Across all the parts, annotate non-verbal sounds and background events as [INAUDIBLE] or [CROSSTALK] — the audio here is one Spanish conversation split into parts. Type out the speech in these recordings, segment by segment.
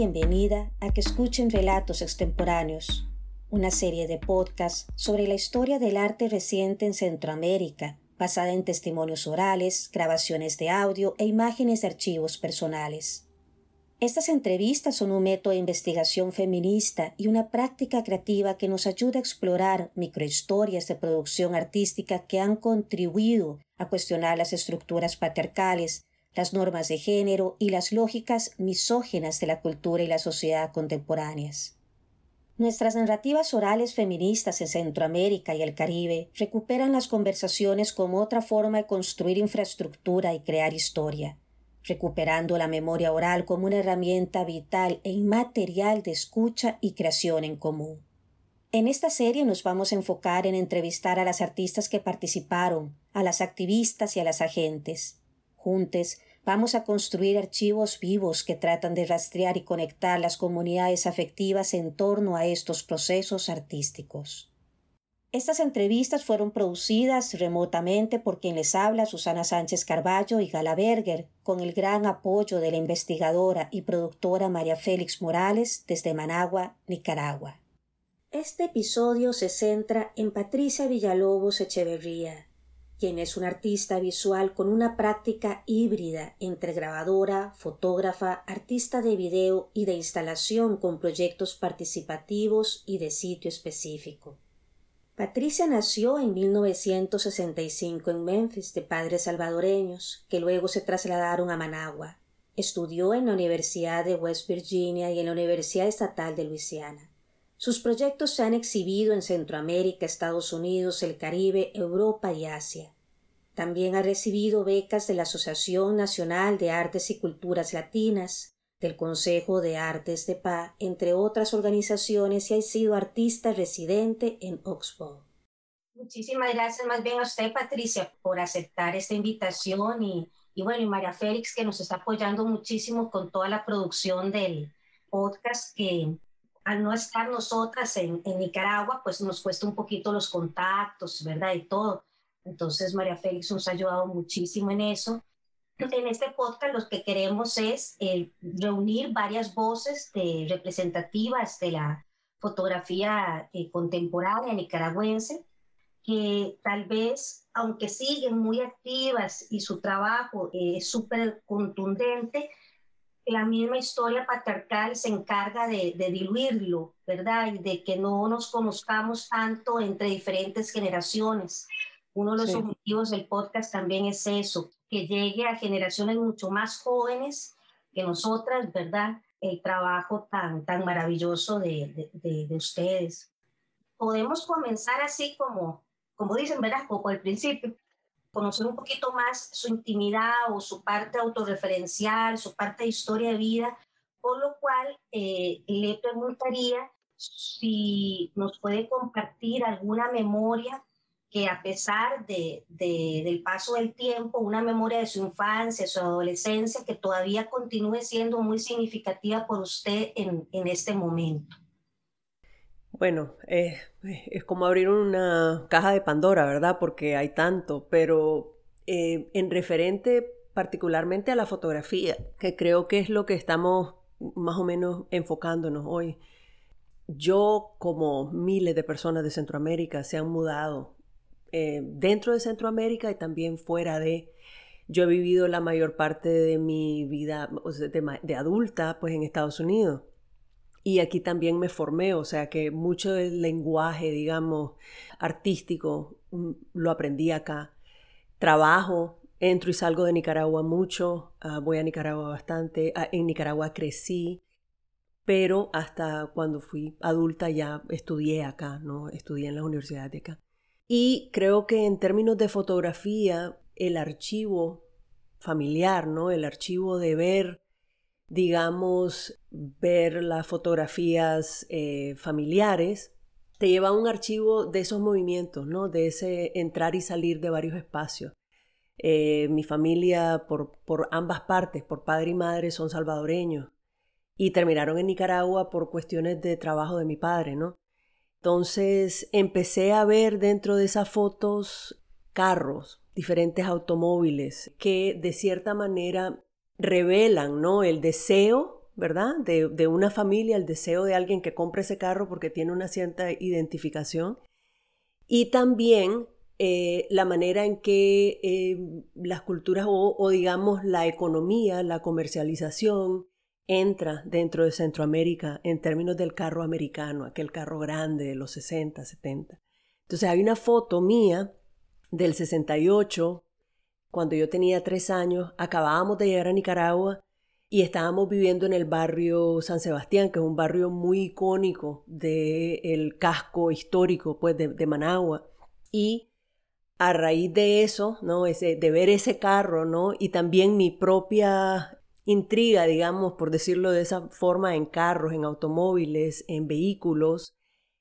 bienvenida a que escuchen Relatos Extemporáneos, una serie de podcasts sobre la historia del arte reciente en Centroamérica, basada en testimonios orales, grabaciones de audio e imágenes de archivos personales. Estas entrevistas son un método de investigación feminista y una práctica creativa que nos ayuda a explorar microhistorias de producción artística que han contribuido a cuestionar las estructuras patriarcales, las normas de género y las lógicas misógenas de la cultura y la sociedad contemporáneas. Nuestras narrativas orales feministas en Centroamérica y el Caribe recuperan las conversaciones como otra forma de construir infraestructura y crear historia recuperando la memoria oral como una herramienta vital e inmaterial de escucha y creación en común. En esta serie nos vamos a enfocar en entrevistar a las artistas que participaron, a las activistas y a las agentes. Juntes vamos a construir archivos vivos que tratan de rastrear y conectar las comunidades afectivas en torno a estos procesos artísticos. Estas entrevistas fueron producidas remotamente por quien les habla Susana Sánchez Carballo y Gala Berger, con el gran apoyo de la investigadora y productora María Félix Morales desde Managua, Nicaragua. Este episodio se centra en Patricia Villalobos Echeverría, quien es una artista visual con una práctica híbrida entre grabadora, fotógrafa, artista de video y de instalación con proyectos participativos y de sitio específico. Patricia nació en 1965 en Memphis de padres salvadoreños que luego se trasladaron a Managua. Estudió en la Universidad de West Virginia y en la Universidad Estatal de Luisiana. Sus proyectos se han exhibido en Centroamérica, Estados Unidos, el Caribe, Europa y Asia. También ha recibido becas de la Asociación Nacional de Artes y Culturas Latinas, del Consejo de Artes de Paz, entre otras organizaciones, y ha sido artista residente en Oxford. Muchísimas gracias más bien a usted, Patricia, por aceptar esta invitación y, y bueno, y María Félix, que nos está apoyando muchísimo con toda la producción del podcast, que al no estar nosotras en, en Nicaragua, pues nos cuesta un poquito los contactos, ¿verdad? Y todo. Entonces, María Félix nos ha ayudado muchísimo en eso en este podcast lo que queremos es eh, reunir varias voces de, representativas de la fotografía eh, contemporánea nicaragüense, que tal vez, aunque siguen muy activas y su trabajo eh, es súper contundente, la misma historia patriarcal se encarga de, de, diluirlo, ¿verdad? Y de que no nos conozcamos tanto entre diferentes generaciones. Uno de los objetivos del podcast también es eso, que llegue a generaciones mucho más jóvenes que nosotras, ¿verdad? El trabajo tan, tan maravilloso de, de, de, ustedes. Podemos comenzar así como, como dicen, ¿verdad? Como al principio, conocer un poquito más su intimidad o su parte autorreferencial, su parte de historia de vida, por lo cual eh, le preguntaría si nos puede compartir alguna memoria que a pesar de, del paso del tiempo, una memoria de su infancia, su adolescencia, que todavía continúe siendo muy significativa por usted en, en este momento. Bueno, es como abrir una caja de Pandora, ¿verdad? Porque hay tanto, pero eh, en referente particularmente a la fotografía, que creo que es lo que estamos más o menos enfocándonos hoy. Yo, como miles de personas de Centroamérica, se han mudado eh, dentro de Centroamérica y también fuera de. Yo he vivido la mayor parte de mi vida de, adulta pues en Estados Unidos. Y aquí también me formé, o sea que mucho del lenguaje, digamos, artístico mm, lo aprendí acá. Trabajo, entro y salgo de Nicaragua mucho, ah, voy a Nicaragua bastante, ah, en Nicaragua crecí, pero hasta cuando fui adulta ya estudié acá, ¿no? Estudié en las universidades de acá. Y creo que en términos de fotografía, el archivo familiar, ¿no? El archivo de ver, digamos, ver las fotografías eh, familiares, te lleva a un archivo de esos movimientos, ¿no? De ese entrar y salir de varios espacios. Eh, mi familia, por, por ambas partes, por padre y madre, son salvadoreños y terminaron en Nicaragua por cuestiones de trabajo de mi padre, ¿no? Entonces empecé a ver dentro de esas fotos carros, diferentes automóviles que de cierta manera revelan ¿no? el deseo ¿verdad? De, una familia, el deseo de alguien que compre ese carro porque tiene una cierta identificación. Y también eh, la manera en que eh, las culturas o, digamos la economía, la comercialización entra dentro de Centroamérica en términos del carro americano, aquel carro grande de los 60, 70. Entonces hay una foto mía del 68, cuando yo tenía tres años, acabábamos de llegar a Nicaragua y estábamos viviendo en el barrio San Sebastián, que es un barrio muy icónico del casco histórico pues, de, de Managua. Y a raíz de eso, ¿no? Ese, de ver ese carro, ¿no? Y también mi propia intriga, digamos, por decirlo de esa forma, en carros, en automóviles, en vehículos,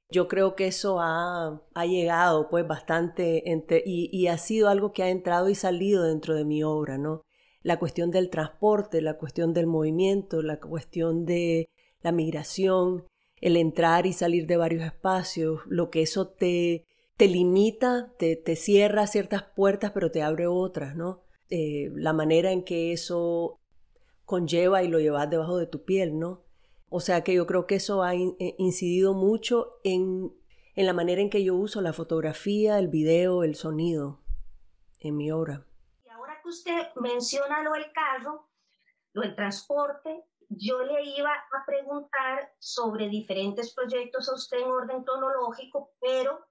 yo creo que eso ha, ha llegado pues bastante y, ha sido algo que ha entrado y salido dentro de mi obra, ¿no? La cuestión del transporte, la cuestión del movimiento, la cuestión de la migración, el entrar y salir de varios espacios, lo que eso te, te limita, te, te cierra ciertas puertas, pero te abre otras, ¿no? Eh, la manera en que eso conlleva y lo llevas debajo de tu piel, ¿no? O sea que yo creo que eso ha eh, incidido mucho en, en la manera en que yo uso la fotografía, el video, el sonido en mi obra. Y ahora que usted menciona lo del carro, lo del transporte, yo le iba a preguntar sobre diferentes proyectos a usted en orden cronológico, pero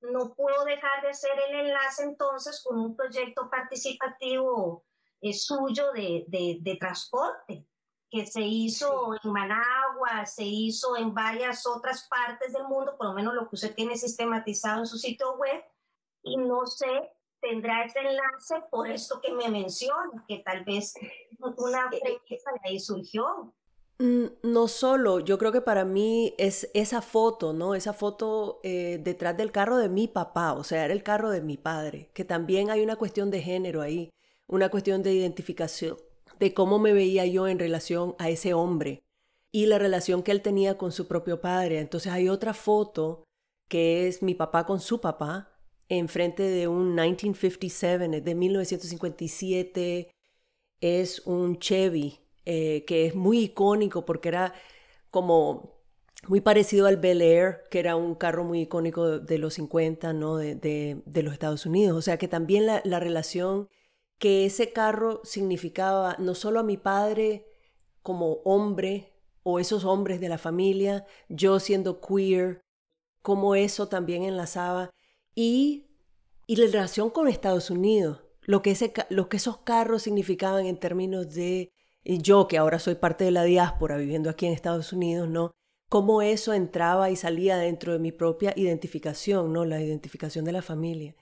no puedo dejar de hacer el enlace entonces con un proyecto participativo eh, suyo de, de, transporte que se hizo en Managua, se hizo en varias otras partes del mundo, por lo menos lo que usted tiene sistematizado en su sitio web, y no sé, tendrá ese enlace por esto que me menciona, que tal vez una premisa de ahí surgió. Mm, no solo, yo creo que para mí es esa foto, ¿no? Esa foto eh, detrás del carro de mi papá, o sea, era el carro de mi padre, que también hay una cuestión de género ahí, una cuestión de identificación, de cómo me veía yo en relación a ese hombre y la relación que él tenía con su propio padre. Entonces hay otra foto que es mi papá con su papá enfrente de un 1957, es de 1957, es un Chevy eh, que es muy icónico porque era como muy parecido al Bel Air, que era un carro muy icónico de, los 50, ¿no? De, de, los Estados Unidos. O sea que también la, la, relación que ese carro significaba no solo a mi padre como hombre o esos hombres de la familia, yo siendo queer, como eso también enlazaba, y, y la relación con Estados Unidos, lo que, ese, lo que esos carros significaban en términos de y yo que ahora soy parte de la diáspora viviendo aquí en Estados Unidos, ¿no? Cómo eso entraba y salía dentro de mi propia identificación, ¿no? La identificación de la familia.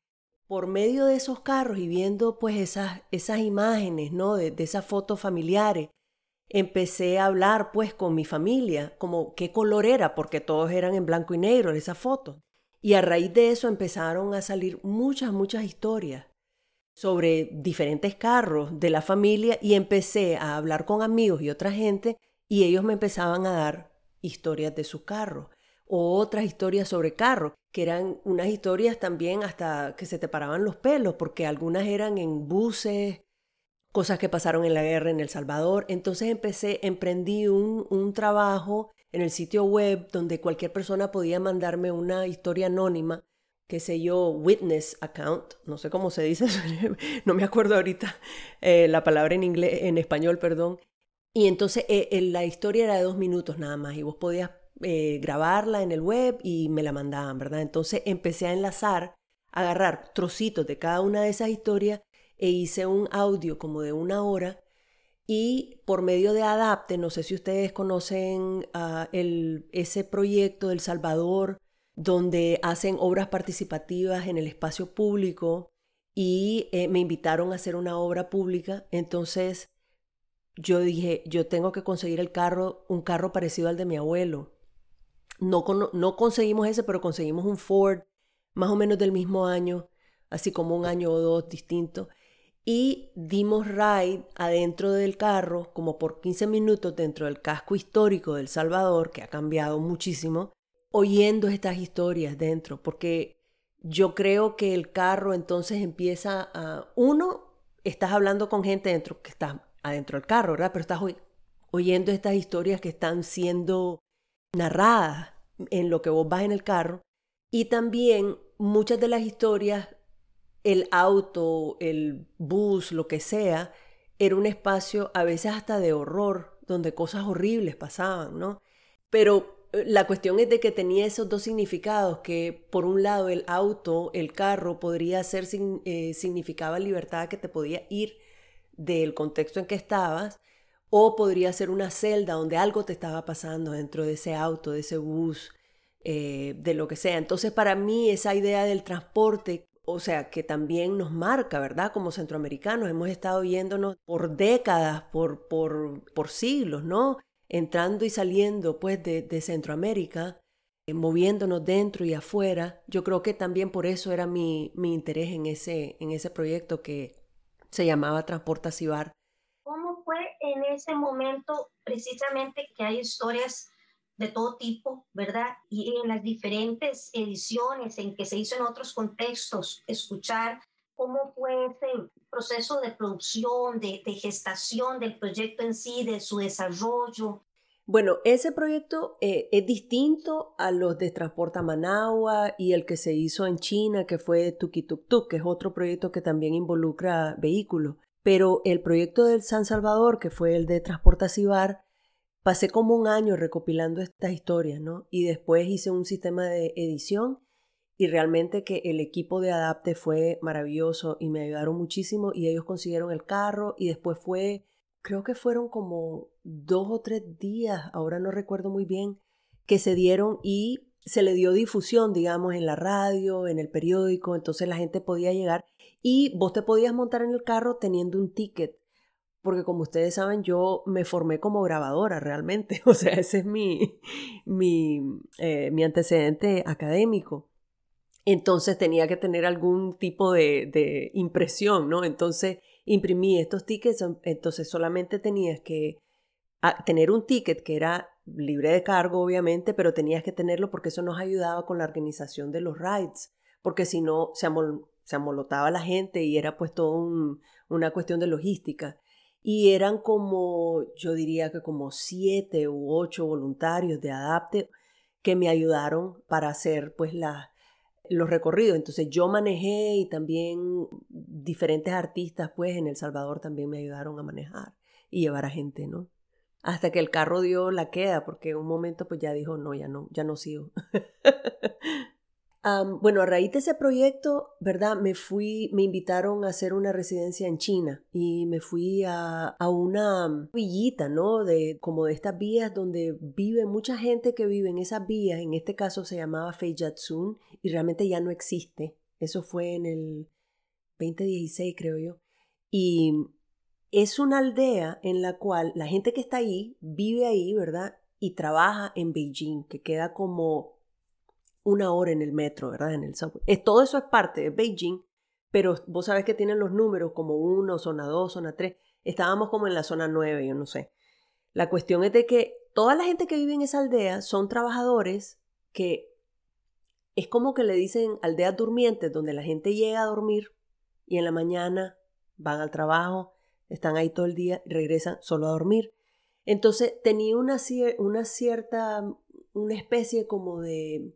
Por medio de esos carros y viendo pues esas, esas imágenes, ¿no? De, esas fotos familiares, empecé a hablar pues con mi familia, como qué color era, porque todos eran en blanco y negro esas fotos. Y a raíz de eso empezaron a salir muchas, muchas historias sobre diferentes carros de la familia y empecé a hablar con amigos y otra gente y ellos me empezaban a dar historias de sus carros o otras historias sobre carros, que eran unas historias también hasta que se te paraban los pelos, porque algunas eran en buses, cosas que pasaron en la guerra en El Salvador. Entonces empecé, emprendí un, un trabajo en el sitio web donde cualquier persona podía mandarme una historia anónima qué sé yo, witness account, no sé cómo se dice, [LAUGHS] no me acuerdo ahorita eh, la palabra en inglés, en español, perdón. Y entonces eh, la historia era de dos minutos nada más y vos podías eh, grabarla en el web y me la mandaban, ¿verdad? Entonces empecé a enlazar, agarrar trocitos de cada una de esas historias e hice un audio como de una hora y por medio de Adapte, no sé si ustedes conocen el, ese proyecto del Salvador, donde hacen obras participativas en el espacio público y eh, me invitaron a hacer una obra pública. Entonces yo dije, yo tengo que conseguir el carro, un carro parecido al de mi abuelo. No, no conseguimos ese, pero conseguimos un Ford más o menos del mismo año, así como un año o dos distinto. Y dimos ride adentro del carro, como por 15 minutos dentro del casco histórico del Salvador, que ha cambiado muchísimo, oyendo estas historias dentro, porque yo creo que el carro entonces empieza a, uno, estás hablando con gente dentro que está adentro del carro, ¿verdad? Pero estás oyendo estas historias que están siendo narradas en lo que vos vas en el carro. Y también muchas de las historias, el auto, el bus, lo que sea, era un espacio a veces hasta de horror, donde cosas horribles pasaban, ¿no? Pero eh, la cuestión es de que tenía esos dos significados, que por un lado el auto, el carro, podría ser, eh, significaba libertad, que te podía ir del contexto en que estabas, o podría ser una celda donde algo te estaba pasando dentro de ese auto, de ese bus, eh, de lo que sea. Entonces para mí esa idea del transporte o sea, que también nos marca, ¿verdad? Como centroamericanos, hemos estado yéndonos por décadas, por, por, por siglos, ¿no? Entrando y saliendo, pues, de, de Centroamérica, eh, moviéndonos dentro y afuera. Yo creo que también por eso era mi, mi interés en ese, en ese proyecto que se llamaba Transporta Cibar. ¿Cómo fue en ese momento precisamente que hay historias de todo tipo, ¿verdad? Y en las diferentes ediciones en que se hizo en otros contextos, escuchar cómo fue ese proceso de producción, de, gestación del proyecto en sí, de su desarrollo. Bueno, ese proyecto eh, es distinto a los de Transporta Managua y el que se hizo en China, que fue Tuki Tuk Tuk, que es otro proyecto que también involucra vehículos. Pero el proyecto del San Salvador, que fue el de Transporta Cibar, pasé como un año recopilando estas historias, ¿no? Y después hice un sistema de edición y realmente que el equipo de Adapte fue maravilloso y me ayudaron muchísimo y ellos consiguieron el carro y después fue, creo que fueron como dos o tres días, ahora no recuerdo muy bien, que se dieron y se le dio difusión, digamos, en la radio, en el periódico, entonces la gente podía llegar y vos te podías montar en el carro teniendo un ticket porque como ustedes saben, yo me formé como grabadora realmente, [LAUGHS] o sea, ese es mi, mi, eh, mi antecedente académico. Entonces tenía que tener algún tipo de, de, impresión, ¿no? Entonces imprimí estos tickets, entonces solamente tenías que ah, tener un ticket que era libre de cargo, obviamente, pero tenías que tenerlo porque eso nos ayudaba con la organización de los rides, porque si no se, se amolotaba la gente y era pues todo una cuestión de logística y eran como, yo diría que como siete u ocho voluntarios de Adapte que me ayudaron para hacer pues los recorridos. Entonces yo manejé y también diferentes artistas pues en El Salvador también me ayudaron a manejar y llevar a gente, ¿no? Hasta que el carro dio la queda, porque un momento pues ya dijo, no, ya no, ya no sigo. [LAUGHS] bueno, a raíz de ese proyecto, ¿verdad? Me fui, me invitaron a hacer una residencia en China y me fui a, a una villita, ¿no? De, como de estas vías donde vive mucha gente que vive en esas vías. En este caso se llamaba Feijatsun y realmente ya no existe. Eso fue en el 2016, creo yo. Y es una aldea en la cual la gente que está ahí vive ahí, ¿verdad? Y trabaja en Beijing, que queda como una hora en el metro, ¿verdad? En el subway. Es, todo eso es parte de Beijing, pero vos sabés que tienen los números como uno, zona 2, zona 3. Estábamos como en la zona 9, yo no sé. La cuestión es de que toda la gente que vive en esa aldea son trabajadores que es como que le dicen aldeas durmientes, donde la gente llega a dormir y en la mañana van al trabajo, están ahí todo el día y regresan solo a dormir. Entonces tenía una, una cierta, una especie como de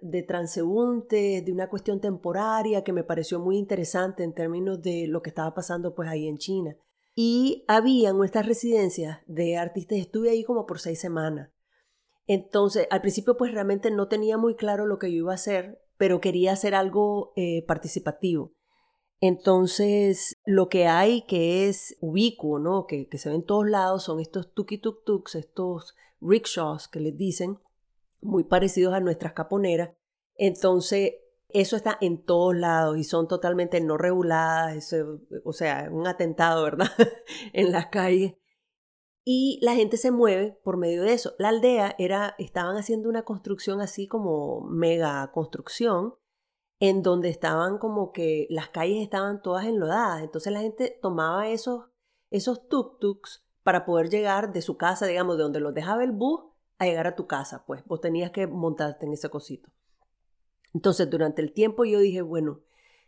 de transeúntes, de una cuestión temporaria que me pareció muy interesante en términos de lo que estaba pasando pues ahí en China. Y había nuestras residencias de artistas, estuve ahí como por seis semanas. Entonces, al principio pues realmente no tenía muy claro lo que yo iba a hacer, pero quería hacer algo eh, participativo. Entonces, lo que hay que es ubicuo, ¿no? Que, que se ve en todos lados son estos tuki tuk tuks, estos rickshaws que les dicen, muy parecidos a nuestras caponeras. Entonces, eso está en todos lados y son totalmente no reguladas, o sea, un atentado, ¿verdad? [LAUGHS] en las calles. Y la gente se mueve por medio de eso. La aldea era, estaban haciendo una construcción así como mega construcción, en donde estaban como que las calles estaban todas enlodadas. Entonces la gente tomaba esos, esos tuk-tuks para poder llegar de su casa, digamos, de donde los dejaba el bus a llegar a tu casa, pues vos tenías que montarte en ese cosito. Entonces, durante el tiempo yo dije, bueno,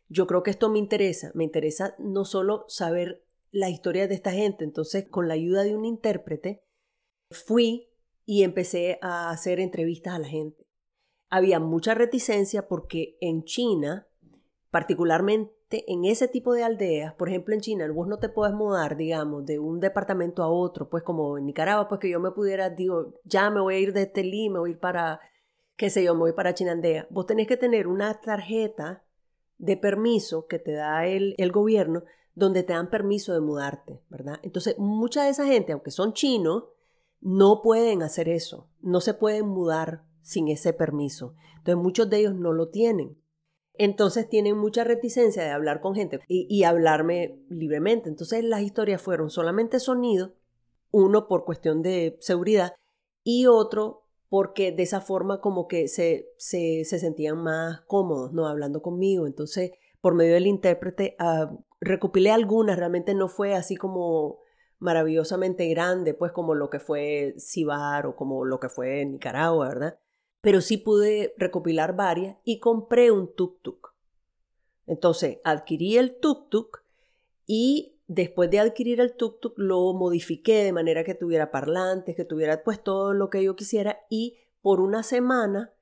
yo creo que esto me interesa, me interesa no solo saber las historias de esta gente. Entonces, con la ayuda de un intérprete, fui y empecé a hacer entrevistas a la gente. Había mucha reticencia porque en China, particularmente en ese tipo de aldeas, por ejemplo en China, vos no te puedes mudar, digamos, de un departamento a otro, pues como en Nicaragua, pues que yo me pudiera, digo, ya me voy a ir de Telí, me voy a ir para, qué sé yo, me voy para Chinandea. Vos tenés que tener una tarjeta de permiso que te da el, el gobierno donde te dan permiso de mudarte, ¿verdad? Entonces, mucha de esa gente, aunque son chinos, no pueden hacer eso, no se pueden mudar sin ese permiso. Entonces, muchos de ellos no lo tienen. Entonces tienen mucha reticencia de hablar con gente y, hablarme libremente. Entonces las historias fueron solamente sonido, uno por cuestión de seguridad y otro porque de esa forma como que se, se, sentían más cómodos, ¿no? Hablando conmigo. Entonces, por medio del intérprete, uh, recopilé algunas, realmente no fue así como maravillosamente grande, pues como lo que fue Cibar o como lo que fue Nicaragua, ¿verdad? Pero sí pude recopilar varias y compré un tuk-tuk. Entonces adquirí el tuk-tuk y después de adquirir el tuk-tuk lo modifiqué de manera que tuviera parlantes, que tuviera pues todo lo que yo quisiera y por una semana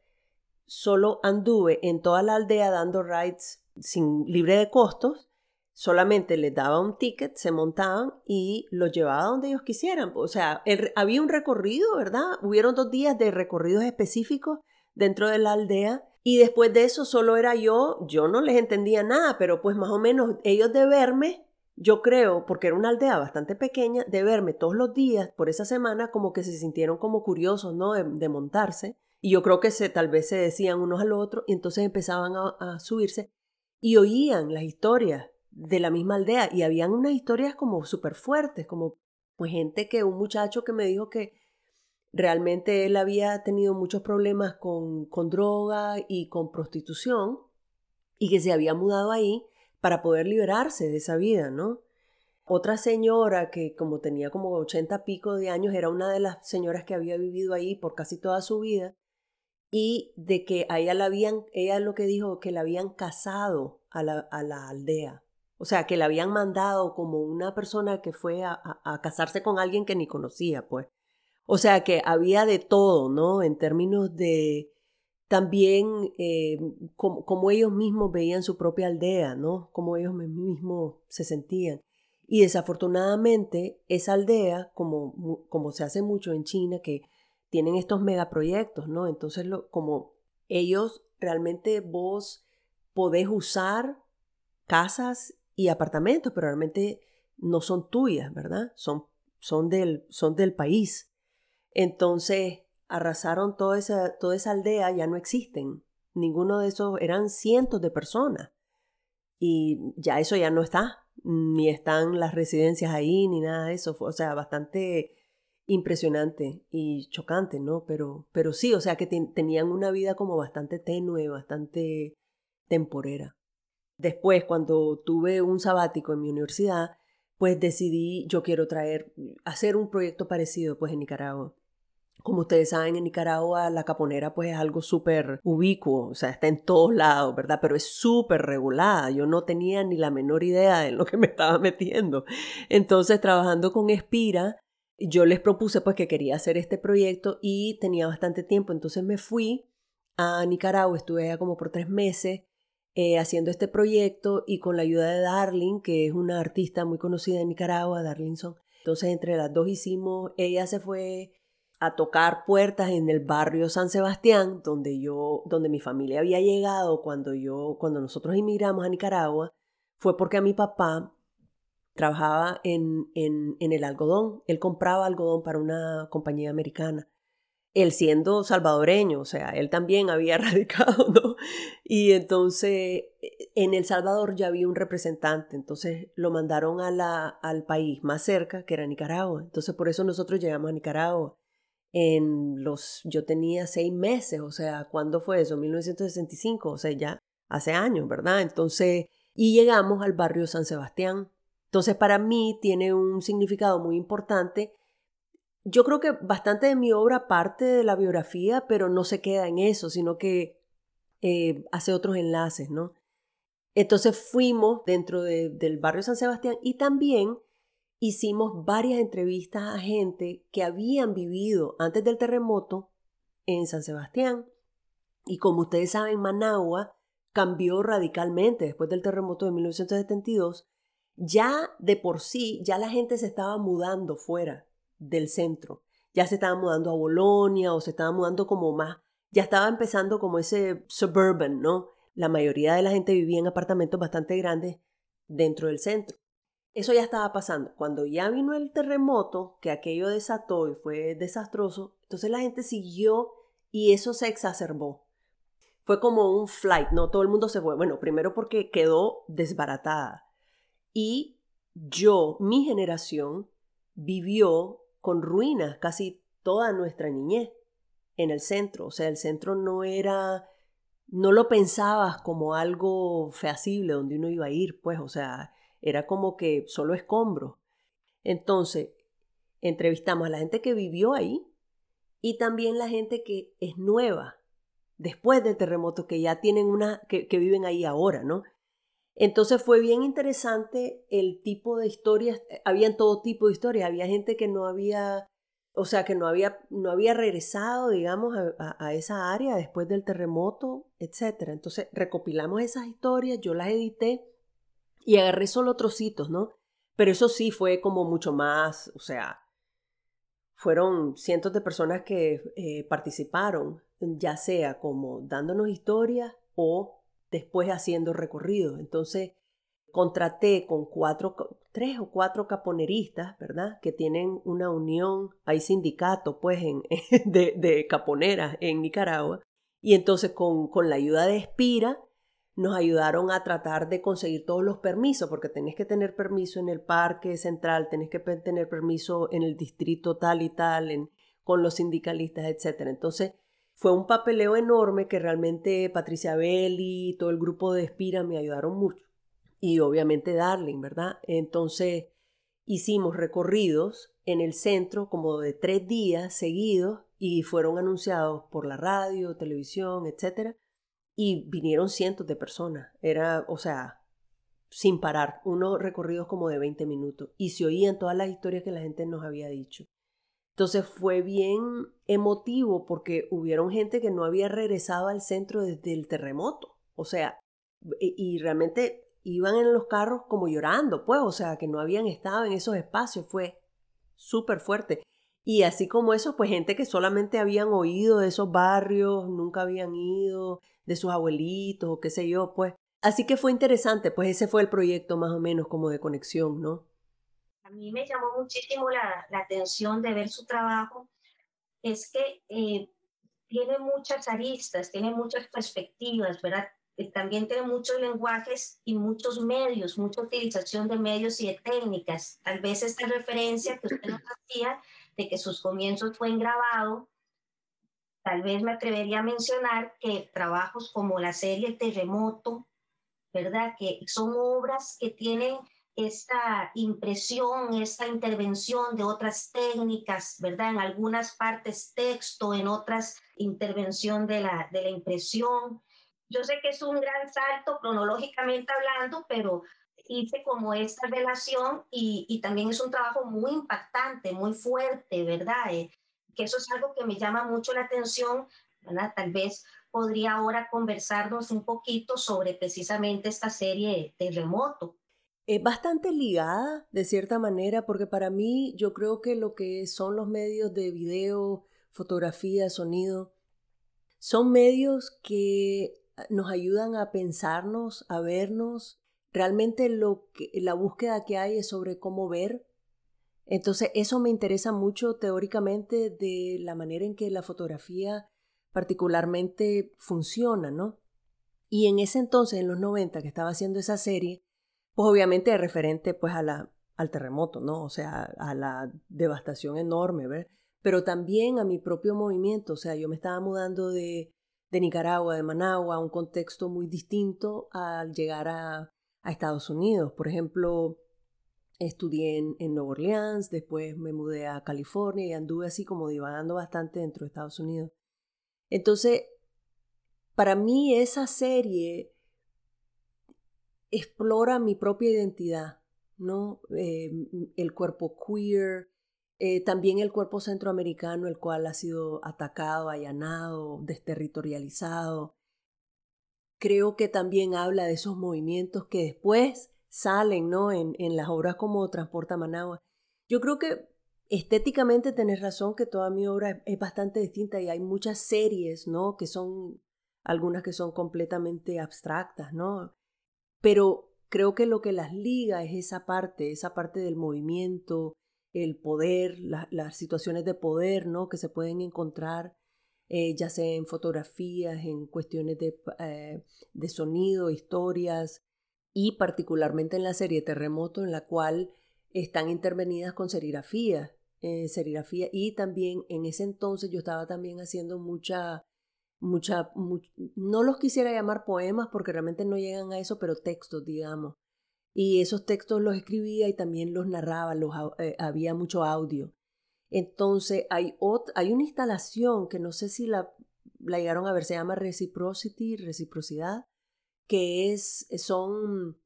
solo anduve en toda la aldea dando rides sin libre de costos solamente les daba un ticket, se montaban y los llevaba donde ellos quisieran. O sea, había un recorrido, ¿verdad? Hubieron dos días de recorridos específicos dentro de la aldea y después de eso solo era yo, yo no les entendía nada, pero pues más o menos ellos de verme, yo creo, porque era una aldea bastante pequeña, de verme todos los días por esa semana como que se sintieron como curiosos, ¿no? De, montarse. Y yo creo que se, tal vez se decían unos al otro y entonces empezaban a, a subirse y oían las historias de la misma aldea y habían unas historias como súper fuertes, como pues gente que un muchacho que me dijo que realmente él había tenido muchos problemas con, con droga y con prostitución y que se había mudado ahí para poder liberarse de esa vida, ¿no? Otra señora que como tenía como ochenta pico de años era una de las señoras que había vivido ahí por casi toda su vida y de que a ella la habían, ella lo que dijo, que la habían casado a la, a la aldea. O sea, que le habían mandado como una persona que fue a, casarse con alguien que ni conocía, pues. O sea, que había de todo, ¿no? En términos de también eh, como, ellos mismos veían su propia aldea, ¿no? Como ellos mismos se sentían. Y desafortunadamente esa aldea, como, como se hace mucho en China, que tienen estos megaproyectos, ¿no? Entonces, lo, como ellos realmente vos podés usar casas y apartamentos, pero realmente no son tuyas, ¿verdad? Son, son, del, son del país. Entonces, arrasaron toda esa, toda esa aldea, ya no existen. Ninguno de esos, eran cientos de personas. Y ya eso ya no está, ni están las residencias ahí, ni nada de eso. O sea, bastante impresionante y chocante, ¿no? Pero, pero sí, o sea que tenían una vida como bastante tenue, bastante temporera. Después, cuando tuve un sabático en mi universidad, pues decidí, yo quiero traer, hacer un proyecto parecido pues en Nicaragua. Como ustedes saben, en Nicaragua la caponera pues es algo súper ubicuo, o sea, está en todos lados, ¿verdad? Pero es súper regulada. Yo no tenía ni la menor idea de lo que [LAUGHS] me estaba metiendo. Entonces, trabajando con Espira, yo les propuse pues que quería hacer este proyecto y tenía bastante tiempo. Entonces me fui a Nicaragua, estuve allá como por tres meses eh, haciendo este proyecto y con la ayuda de Darling, que es una artista muy conocida en Nicaragua, Darlingson. Entonces entre las dos hicimos, ella se fue a tocar puertas en el barrio San Sebastián, donde yo, donde mi familia había llegado cuando yo, cuando nosotros inmigramos a Nicaragua, fue porque a mi papá trabajaba en, en, en el algodón. Él compraba algodón para una compañía americana él siendo salvadoreño, o sea, él también había [LAUGHS] radicado, ¿no? Y entonces e, en El Salvador ya había un representante, entonces lo mandaron a la, al país más cerca, que era Nicaragua. Entonces por eso nosotros llegamos a Nicaragua. En los, yo tenía seis meses, o sea, ¿cuándo fue eso? 1965, o sea, ya hace años, ¿verdad? Entonces, y llegamos al barrio San Sebastián. Entonces, para mí tiene un significado muy importante yo creo que bastante de mi obra parte de la biografía, pero no se queda en eso, sino que eh, hace otros enlaces, ¿no? Entonces fuimos dentro del barrio San Sebastián y también hicimos varias entrevistas a gente que habían vivido antes del terremoto en San Sebastián. Y como ustedes saben, Managua cambió radicalmente después del terremoto de 1972. Ya de por sí, ya la gente se estaba mudando fuera del centro. Ya se estaba mudando a Bolonia o se estaba mudando como más, ya estaba empezando como ese suburban, ¿no? La mayoría de la gente vivía en apartamentos bastante grandes dentro del centro. Eso ya estaba pasando. Cuando ya vino el terremoto, que aquello desató y fue desastroso, entonces la gente siguió y eso se exacerbó. Fue como un flight, ¿no? Todo el mundo se fue. Bueno, primero porque quedó desbaratada. Y yo, mi generación, vivió con ruinas casi toda nuestra niñez en el centro. O sea, el centro no era, no lo pensabas como algo feasible donde uno iba a ir, pues, o sea, era como que solo escombros. Entonces, entrevistamos a la gente que vivió ahí y también la gente que es nueva después del terremoto, que ya tienen una, que, que viven ahí ahora, ¿no? Entonces fue bien interesante el tipo de historias, habían todo tipo de historias, había gente que no había o sea, que no había, no había regresado, digamos, a, esa área después del terremoto, etc. Entonces recopilamos esas historias, yo las edité y agarré solo trocitos, ¿no? Pero eso sí fue como mucho más, o sea, fueron cientos de personas que eh, participaron, ya sea como dándonos historias o después haciendo recorridos. Entonces, contraté con cuatro, tres o cuatro caponeristas, ¿verdad? Que tienen una unión, hay sindicato, pues, en, [LAUGHS] de, de, caponeras en Nicaragua. Y entonces con, con la ayuda de Espira nos ayudaron a tratar de conseguir todos los permisos, porque tenés que tener permiso en el parque central, tenés que tener permiso en el distrito tal y tal, en, con los sindicalistas, etc. Entonces, fue un papeleo enorme que realmente Patricia Belli y todo el grupo de Espira me ayudaron mucho y obviamente Darling, ¿verdad? Entonces hicimos recorridos en el centro como de tres días seguidos y fueron anunciados por la radio, televisión, etc. Y vinieron cientos de personas. Era, o sea, sin parar, unos recorridos como de 20 minutos y se oían todas las historias que la gente nos había dicho. Entonces fue bien emotivo porque hubieron gente que no había regresado al centro desde el terremoto. O sea, y realmente iban en los carros como llorando, pues, o sea, que no habían estado en esos espacios, fue súper fuerte. Y así como eso, pues gente que solamente habían oído de esos barrios, nunca habían ido, de sus abuelitos o qué sé yo, pues. Así que fue interesante, pues ese fue el proyecto más o menos como de conexión, ¿no? A mí me llamó muchísimo la, atención de ver su trabajo, es que eh, tiene muchas aristas, tiene muchas perspectivas, ¿verdad? también tiene muchos lenguajes y muchos medios, mucha utilización de medios y de técnicas. Tal vez esta referencia que usted nos hacía de que sus comienzos fue en grabado, tal vez me atrevería a mencionar que trabajos como la serie Terremoto, ¿verdad? Que son obras que tienen esta impresión, esta intervención de otras técnicas, ¿verdad? En algunas partes texto, en otras intervención de la, de la impresión. Yo sé que es un gran salto cronológicamente hablando, pero hice como esta relación y, y también es un trabajo muy impactante, muy fuerte, ¿verdad? Eh, que eso es algo que me llama mucho la atención, ¿verdad? Tal vez podría ahora conversarnos un poquito sobre precisamente esta serie de remoto. Es bastante ligada, de cierta manera, porque para mí yo creo que lo que son los medios de video, fotografía, sonido, son medios que nos ayudan a pensarnos, a vernos. Realmente lo que, la búsqueda que hay es sobre cómo ver. Entonces eso me interesa mucho teóricamente de la manera en que la fotografía particularmente funciona, ¿no? Y en ese entonces, en los 90, que estaba haciendo esa serie, pues obviamente referente pues a la, al terremoto, ¿no? O sea, a la devastación enorme. Pero también a mi propio movimiento, o sea, yo me estaba mudando de, de Nicaragua, de Managua, un contexto muy distinto al llegar a, Estados Unidos. Por ejemplo, estudié en, en, Nueva Orleans, después me mudé a California y anduve así como divagando bastante dentro de Estados Unidos. Entonces, para mí esa serie explora mi propia identidad. ¿no? Eh, el cuerpo queer, eh, también el cuerpo centroamericano, el cual ha sido atacado, allanado, desterritorializado. Creo que también habla de esos movimientos que después salen ¿no? en, en las obras como Transporta Managua. Yo creo que estéticamente tenés razón que toda mi obra es bastante distinta y hay muchas series, ¿no? Que son algunas que son completamente abstractas, ¿no? Pero creo que lo que las liga es esa parte, esa parte del movimiento, el poder, las situaciones de poder, ¿no? Que se pueden encontrar, eh, ya sea en fotografías, en cuestiones de, eh, de sonido, historias, y particularmente en la serie Terremoto, en la cual están intervenidas con serigrafía, eh, serigrafía, y también en ese entonces yo estaba también haciendo mucha mucha, no los quisiera llamar poemas porque realmente no llegan a eso, pero textos, digamos. Y esos textos los escribía y también los narraba, los, eh, había mucho audio. Entonces hay, hay una instalación que no sé si la, la llegaron a ver, se llama Reciprocity, reciprocidad, que es, son,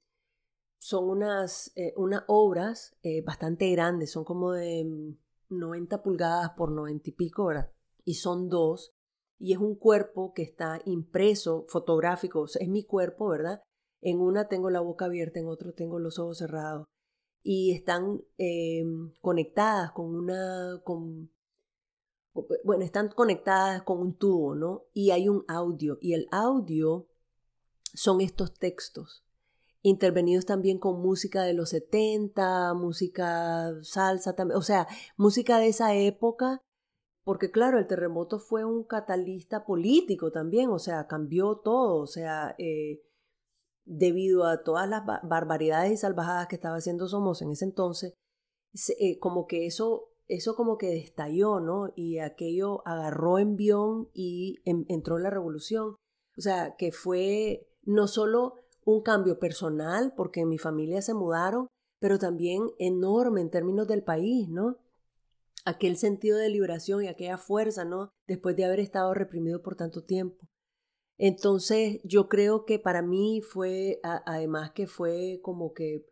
son unas, eh, unas obras eh, bastante grandes, son como de 90 pulgadas por 90 y pico, ¿verdad? Y son dos, y es un cuerpo que está impreso, fotográfico, es mi cuerpo, ¿verdad? En una tengo la boca abierta, en otro tengo los ojos cerrados. Y están eh, conectadas con una, con, bueno, están conectadas con un tubo, ¿no? Y hay un audio, y el audio son estos textos, intervenidos también con música de los 70, música salsa también, o sea, música de esa época porque claro, el terremoto fue un catalista político también, o sea, cambió todo, o sea, eh, debido a todas las barbaridades y salvajadas que estaba haciendo Somos en ese entonces, eh, como que eso, eso como que estalló, ¿no? Y aquello agarró envión y entró en la revolución. O sea, que fue no solo un cambio personal, porque mi familia se mudaron, pero también enorme en términos del país, ¿no? Aquel sentido de liberación y aquella fuerza, ¿no? Después de haber estado reprimido por tanto tiempo. Entonces, yo creo que para mí fue, además que fue como que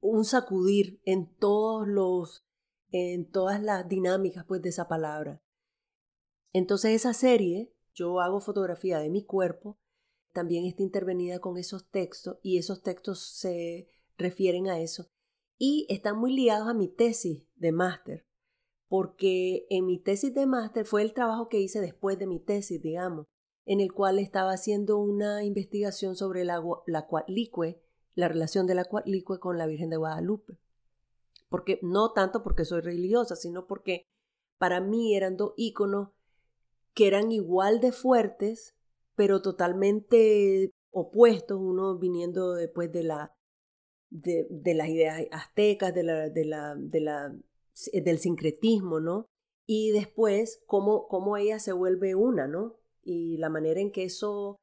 un sacudir en todos los, en todas las dinámicas, pues, de esa palabra. Entonces, esa serie, yo hago fotografía de mi cuerpo, también está intervenida con esos textos y esos textos se refieren a eso y están muy ligados a mi tesis de máster porque en mi tesis de máster fue el trabajo que hice después de mi tesis, digamos, en el cual estaba haciendo una investigación sobre la, la la relación de la cuatlicue con la Virgen de Guadalupe. Porque no tanto porque soy religiosa, sino porque para mí eran dos íconos que eran igual de fuertes, pero totalmente opuestos, uno viniendo después de la de, de las ideas aztecas, de la, de la, del sincretismo, ¿no? Y después cómo, cómo ella se vuelve una, ¿no? Y la manera en que eso,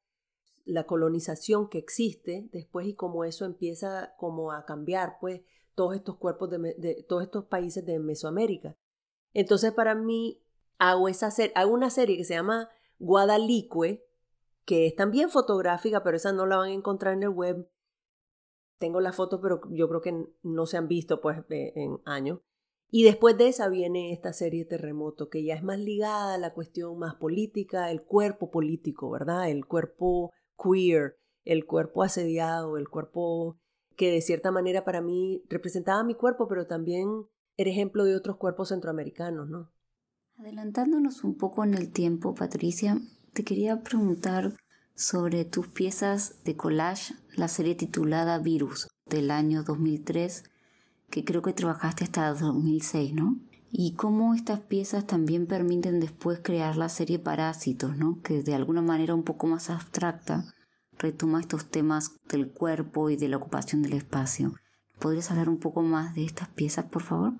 la colonización que existe después y cómo eso empieza como a cambiar, pues, todos estos cuerpos de, todos estos países de Mesoamérica. Entonces, para mí, hago, esa hago una serie que se llama Guadalicue, que es también fotográfica, pero esa no la van a encontrar en el web. Tengo las fotos, pero yo creo que no se han visto pues en años. Y después de esa viene esta serie Terremoto, que ya es más ligada a la cuestión más política, el cuerpo político, ¿verdad? El cuerpo queer, el cuerpo asediado, el cuerpo que de cierta manera para mí representaba mi cuerpo, pero también era ejemplo de otros cuerpos centroamericanos, ¿no? Adelantándonos un poco en el tiempo, Patricia, te quería preguntar sobre tus piezas de collage, la serie titulada Virus del año 2003 que creo que trabajaste hasta 2006, ¿no? Y cómo estas piezas también permiten después crear la serie Parásitos, ¿no? Que de alguna manera un poco más abstracta retoma estos temas del cuerpo y de la ocupación del espacio. ¿Podrías hablar un poco más de estas piezas, por favor?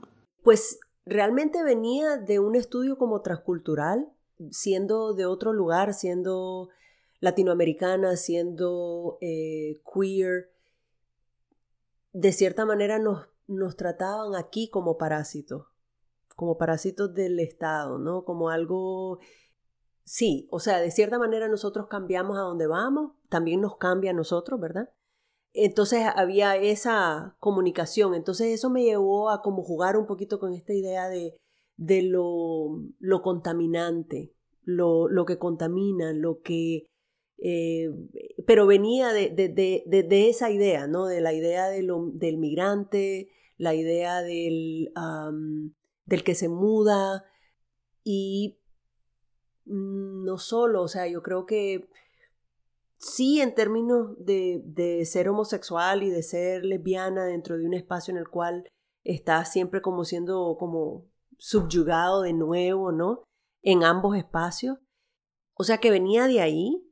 Pues realmente venía de un estudio como transcultural, siendo de otro lugar, siendo latinoamericana, siendo eh, queer. De cierta manera nos nos trataban aquí como parásitos, como parásitos del Estado, ¿no? Como algo... Sí, o sea, de cierta manera nosotros cambiamos a donde vamos, también nos cambia a nosotros, ¿verdad? Entonces había esa comunicación. Entonces eso me llevó a como jugar un poquito con esta idea de, de lo, lo contaminante, lo, lo, que contamina, lo que... Eh, pero venía de, de, de, esa idea, ¿no? De la idea del migrante, la idea del, del que se muda y mm, no solo, o sea, yo creo que sí en términos de, de, ser homosexual y de ser lesbiana dentro de un espacio en el cual está siempre como siendo como subyugado de nuevo, ¿no? En ambos espacios. O sea que venía de ahí.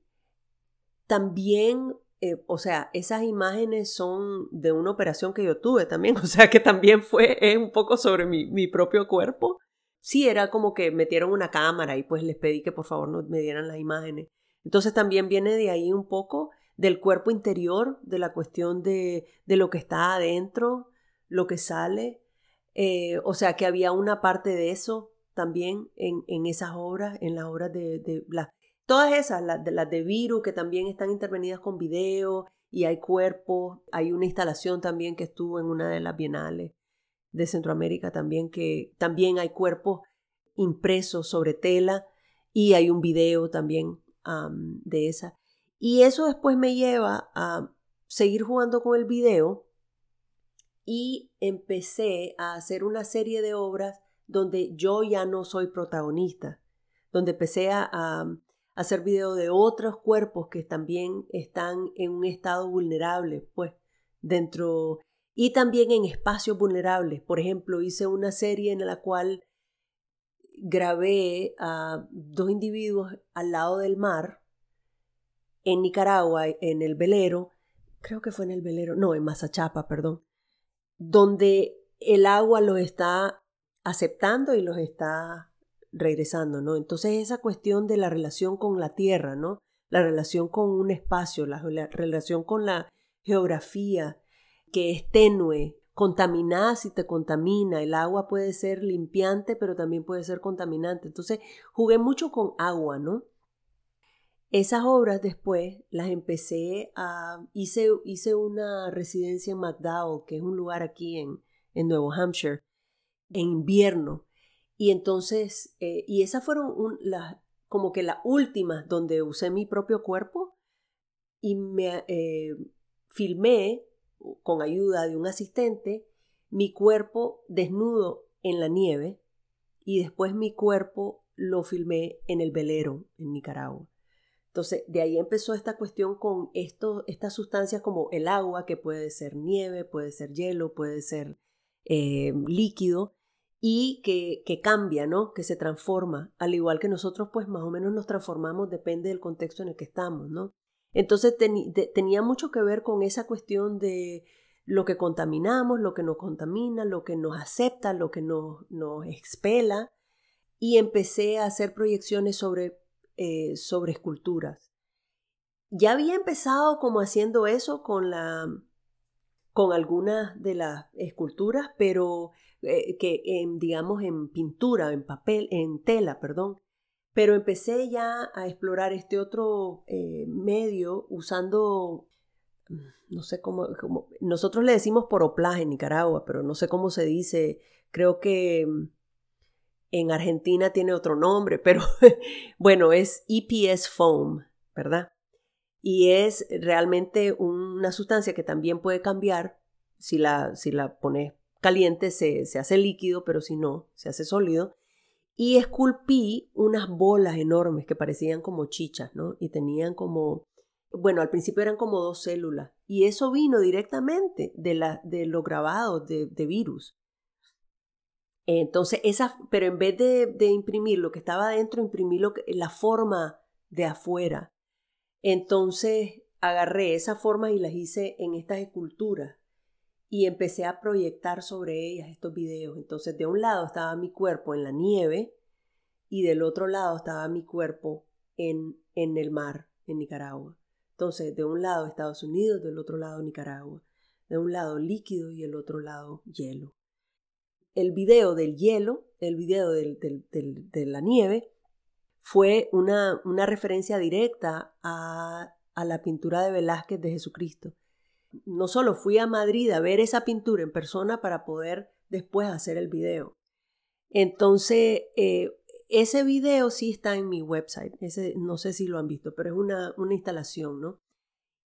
También, eh, o sea, esas imágenes son de una operación que yo tuve también, [LAUGHS] o sea que también fue un poco sobre mi, mi propio cuerpo. Sí, era como que metieron una cámara y pues les pedí que por favor no me dieran las imágenes. Entonces también viene de ahí un poco del cuerpo interior, de la cuestión de, de lo que está adentro, lo que sale. Eh, o sea que había una parte de eso también en, en esas obras, en las obras de, de las, todas esas, las de, las de Viru, que también están intervenidas con video y hay cuerpos, hay una instalación también que estuvo en una de las bienales de Centroamérica también, que también hay cuerpos impresos sobre tela y hay un video también de esa. Y eso después me lleva a seguir jugando con el video y empecé a hacer una serie de obras donde yo ya no soy protagonista, donde empecé a, hacer video de otros cuerpos que también están en un estado vulnerable, pues dentro y también en espacios vulnerables. Por ejemplo, hice una serie en la cual grabé a dos individuos al lado del mar en Nicaragua, en el velero, creo que fue en el velero, no, en Mazachapa, perdón, donde el agua los está aceptando y los está regresando, ¿no? Entonces esa cuestión de la relación con la tierra, ¿no? La relación con un espacio, la, la relación con la geografía, que es tenue, contaminada si te contamina. El agua puede ser limpiante, pero también puede ser contaminante. Entonces, jugué mucho con agua, ¿no? Esas obras después las empecé a... Hice, hice una residencia en McDowell, que es un lugar aquí en, en Nuevo Hampshire, en invierno. Y entonces, eh, y esas fueron las, como que las últimas donde usé mi propio cuerpo y me eh, filmé con ayuda de un asistente mi cuerpo desnudo en la nieve y después mi cuerpo lo filmé en el velero en Nicaragua. Entonces, de ahí empezó esta cuestión con esto, estas sustancias como el agua, que puede ser nieve, puede ser hielo, puede ser eh, líquido, y que, que, cambia, ¿no? Que se transforma, al igual que nosotros, pues más o menos nos transformamos, depende del contexto en el que estamos, ¿no? Entonces tenía mucho que ver con esa cuestión de lo que contaminamos, lo que nos contamina, lo que nos acepta, lo que nos, nos expela. Y empecé a hacer proyecciones sobre, eh, sobre esculturas. Ya había empezado como haciendo eso con la con algunas de las esculturas, pero eh, que digamos en pintura, en papel, en tela, perdón, pero empecé ya a explorar este otro eh, medio usando, mm, no sé cómo, nosotros le decimos poroplaje en Nicaragua, pero no sé cómo se dice, creo que mm, en Argentina tiene otro nombre, pero [LAUGHS] bueno, es EPS foam, ¿verdad? Y es realmente una sustancia que también puede cambiar si la, si la pones caliente se, se hace líquido, pero si no, se hace sólido y esculpí unas bolas enormes que parecían como chichas, ¿no? Y tenían como, bueno, al principio eran como dos células, y eso vino directamente de, la, de los grabados de, virus. Entonces, esa, pero en vez de, de, imprimir lo que estaba adentro, imprimí lo que, la forma de afuera. Entonces, agarré esa forma y las hice en estas esculturas y empecé a proyectar sobre ellas estos videos. Entonces de un lado estaba mi cuerpo en la nieve y del otro lado estaba mi cuerpo en, en el mar, en Nicaragua. Entonces de un lado Estados Unidos, del otro lado Nicaragua. De un lado líquido y el otro lado hielo. El video del hielo, el video del, de la nieve, fue una, una referencia directa a, a la pintura de Velázquez de Jesucristo no solo fui a Madrid a ver esa pintura en persona para poder después hacer el video. Entonces, eh, ese video sí está en mi website. Ese, no sé si lo han visto, pero es una, una instalación, ¿no?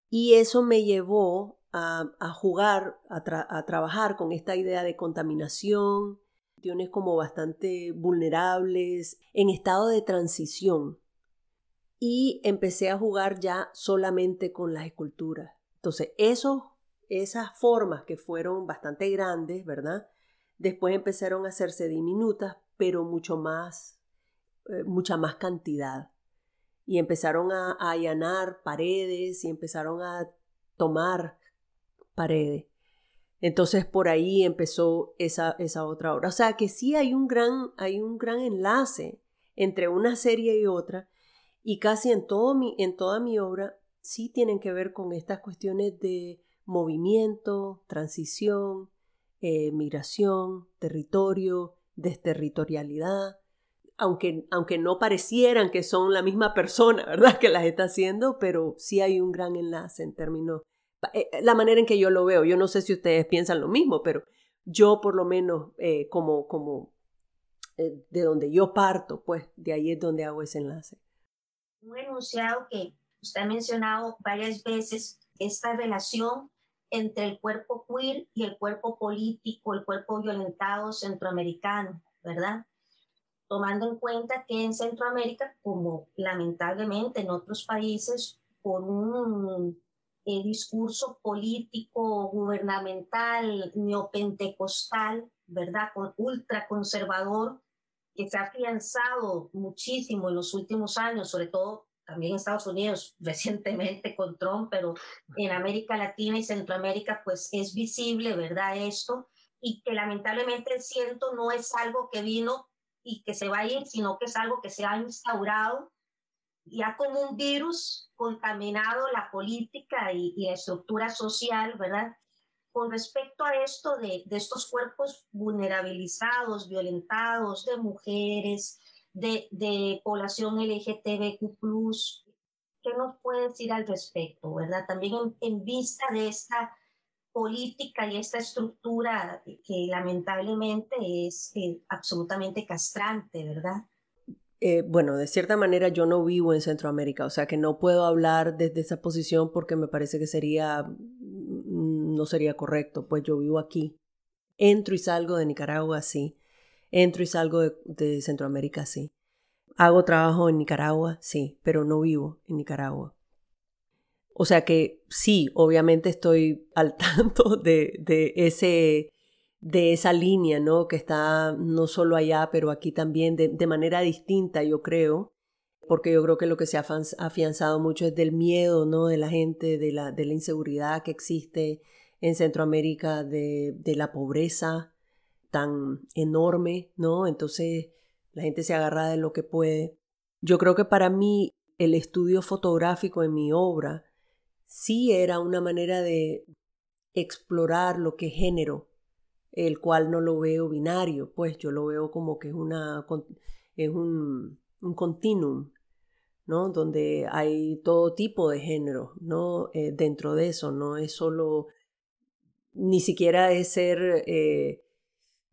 Y eso me llevó a, a jugar, a, a, trabajar con esta idea de contaminación, cuestiones como bastante vulnerables, en estado de transición. Y empecé a jugar ya solamente con las esculturas. Entonces, esos, esas formas que fueron bastante grandes, ¿verdad? Después empezaron a hacerse diminutas, pero mucho más, eh, mucha más cantidad. Y empezaron a, a allanar paredes y empezaron a tomar paredes. Entonces por ahí empezó esa, esa otra obra. O sea que sí hay un, gran, hay un gran enlace entre una serie y otra y casi en, todo mi, en toda mi obra sí tienen que ver con estas cuestiones de movimiento, transición, eh, migración, territorio, desterritorialidad, aunque, aunque no parecieran que son la misma persona, ¿verdad? [LAUGHS] Que las está haciendo, pero sí hay un gran enlace en términos eh, eh, la manera en que yo lo veo. Yo no sé si ustedes piensan lo mismo, pero yo por lo menos eh, como, como de donde yo parto, pues de ahí es donde hago ese enlace. Un enunciado que usted ha mencionado varias veces, esta relación entre el cuerpo queer y el cuerpo político, el cuerpo violentado centroamericano, ¿verdad? Tomando en cuenta que en Centroamérica, como lamentablemente en otros países, por un el discurso político, gubernamental, neopentecostal, ¿verdad? Con, ultraconservador, que se ha afianzado muchísimo en los últimos años, sobre todo también en Estados Unidos, [LAUGHS] recientemente con Trump, pero en América Latina y Centroamérica, pues es visible, ¿verdad? Esto, y que lamentablemente siento no es algo que vino y que se va a ir, sino que es algo que se ha instaurado ya como un virus contaminado la política y, la estructura social, ¿verdad? Con respecto a esto de, de, estos cuerpos vulnerabilizados, violentados, de mujeres, de, de población LGTBQ, ¿qué nos puede decir al respecto, verdad? También en, vista de esta política y esta estructura que lamentablemente es eh, absolutamente castrante, ¿verdad? Eh, bueno, de cierta manera yo no vivo en Centroamérica, o sea que no puedo hablar desde esa posición porque me parece que sería, mm, no sería correcto, pues yo vivo aquí. Entro y salgo de Nicaragua, sí. Entro y salgo de, Centroamérica, sí. Hago trabajo en Nicaragua, sí, pero no vivo en Nicaragua. O sea que sí, obviamente estoy [LAUGHS] al tanto de, de ese de esa línea, ¿no? Que está no solo allá, pero aquí también de, de manera distinta, yo creo, porque yo creo que lo que se ha afianzado mucho es del miedo, ¿no? De la gente, de la, de la inseguridad que existe en Centroamérica, de, de la pobreza tan enorme, ¿no? Entonces la gente se agarra de lo que puede. Yo creo que para mí el estudio fotográfico en mi obra sí era una manera de explorar lo que es género, el cual no lo veo binario, pues yo lo veo como que es, una, es un, un continuum, ¿no? Donde hay todo tipo de género, ¿no? Eh, dentro de eso, no es solo, ni siquiera es ser eh,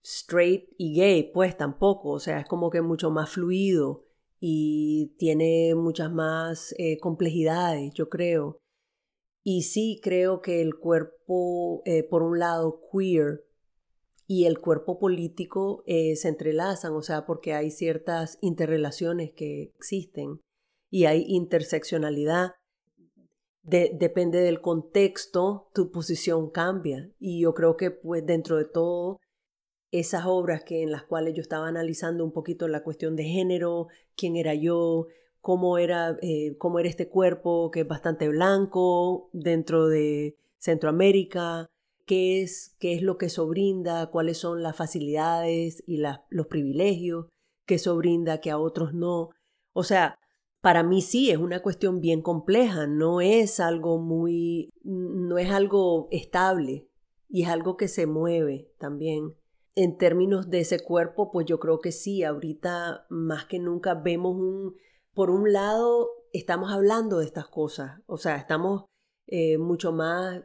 straight y gay, pues tampoco, o sea, es como que mucho más fluido y tiene muchas más eh, complejidades, yo creo. Y sí creo que el cuerpo, por un lado, queer, y el cuerpo político eh, se entrelazan, o sea, porque hay ciertas interrelaciones que existen y hay interseccionalidad. depende del contexto, tu posición cambia. Y yo creo que pues dentro de todo, esas obras que en las cuales yo estaba analizando un poquito la cuestión de género, quién era yo, cómo era, eh, cómo era este cuerpo que es bastante blanco dentro de Centroamérica, qué es, qué es lo que eso brinda, cuáles son las facilidades y los privilegios que eso brinda que a otros no. O sea, para mí sí es una cuestión bien compleja, no es algo muy, no es algo estable y es algo que se mueve también. En términos de ese cuerpo, pues yo creo que sí, ahorita más que nunca vemos un, por un lado, estamos hablando de estas cosas, o sea, estamos eh, mucho más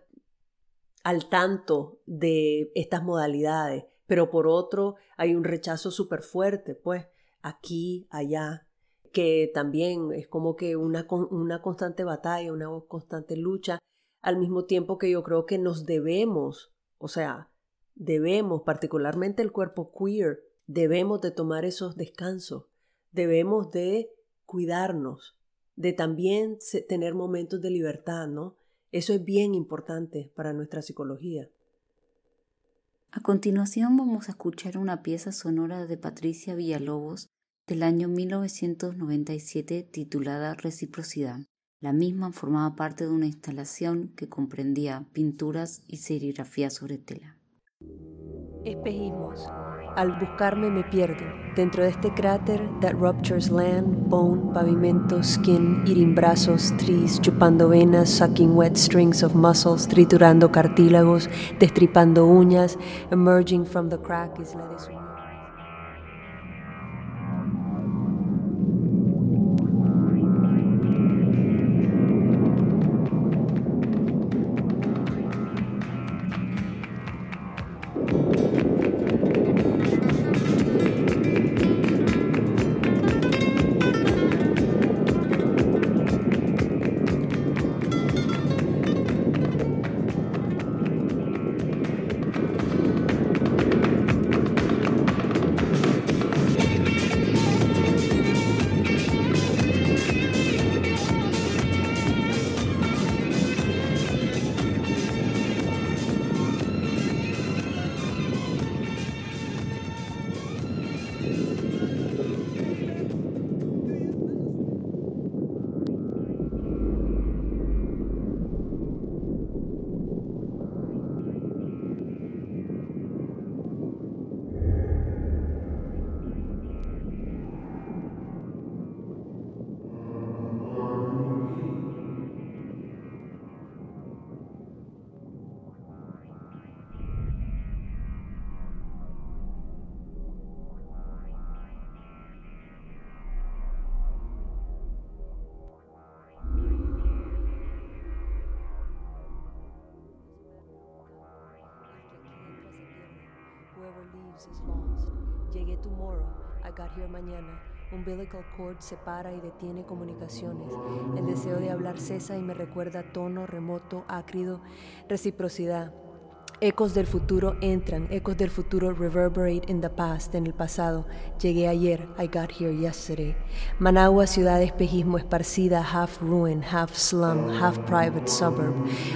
al tanto de estas modalidades, pero por otro hay un rechazo súper fuerte, pues aquí, allá, que también es como que una, una constante batalla, una constante lucha, al mismo tiempo que yo creo que nos debemos, o sea, debemos, particularmente el cuerpo queer, debemos de tomar esos descansos, debemos de cuidarnos, de también tener momentos de libertad, ¿no? Eso es bien importante para nuestra psicología. A continuación vamos a escuchar una pieza sonora de Patricia Villalobos del año 1997 titulada Reciprocidad. La misma formaba parte de una instalación que comprendía pinturas y serigrafía sobre tela. Espejismos. Al buscarme me pierdo dentro de este cráter that ruptures land, bone, pavimento, skin, eating brazos, trees, chupando venas, sucking wet strings of muscles, triturando cartílagos, destripando uñas, emerging from the crack is mañana. Umbilical cord separa y detiene comunicaciones. El deseo de hablar cesa y me recuerda tono remoto, ácrido, reciprocidad. Ecos del futuro entran, ecos del futuro reverberate in the past, en el pasado. Llegué ayer, I got here yesterday. Managua, ciudad de espejismo esparcida, half ruin, half slum, half private suburb.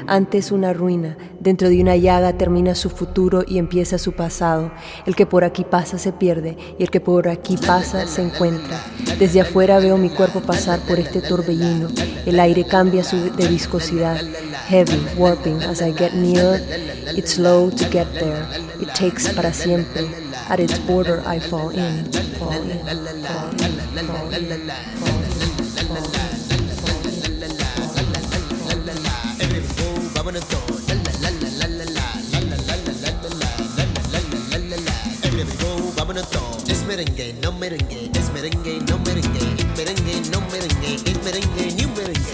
Antes una ruina, dentro de una llaga termina su futuro y empieza su pasado. El que por aquí pasa se pierde y el que por aquí pasa se encuentra. Desde afuera veo mi cuerpo pasar por este torbellino. El aire cambia su, de viscosidad, heavy, warping as I get nearer. It's slow to get there. It takes para siempre. At its border I fall in, fall in, fall in, fall in, Fall in. Fall Es merengue, no merengue, es merengue, no merengue, es merengue, no merengue, es merengue, ni un merengue.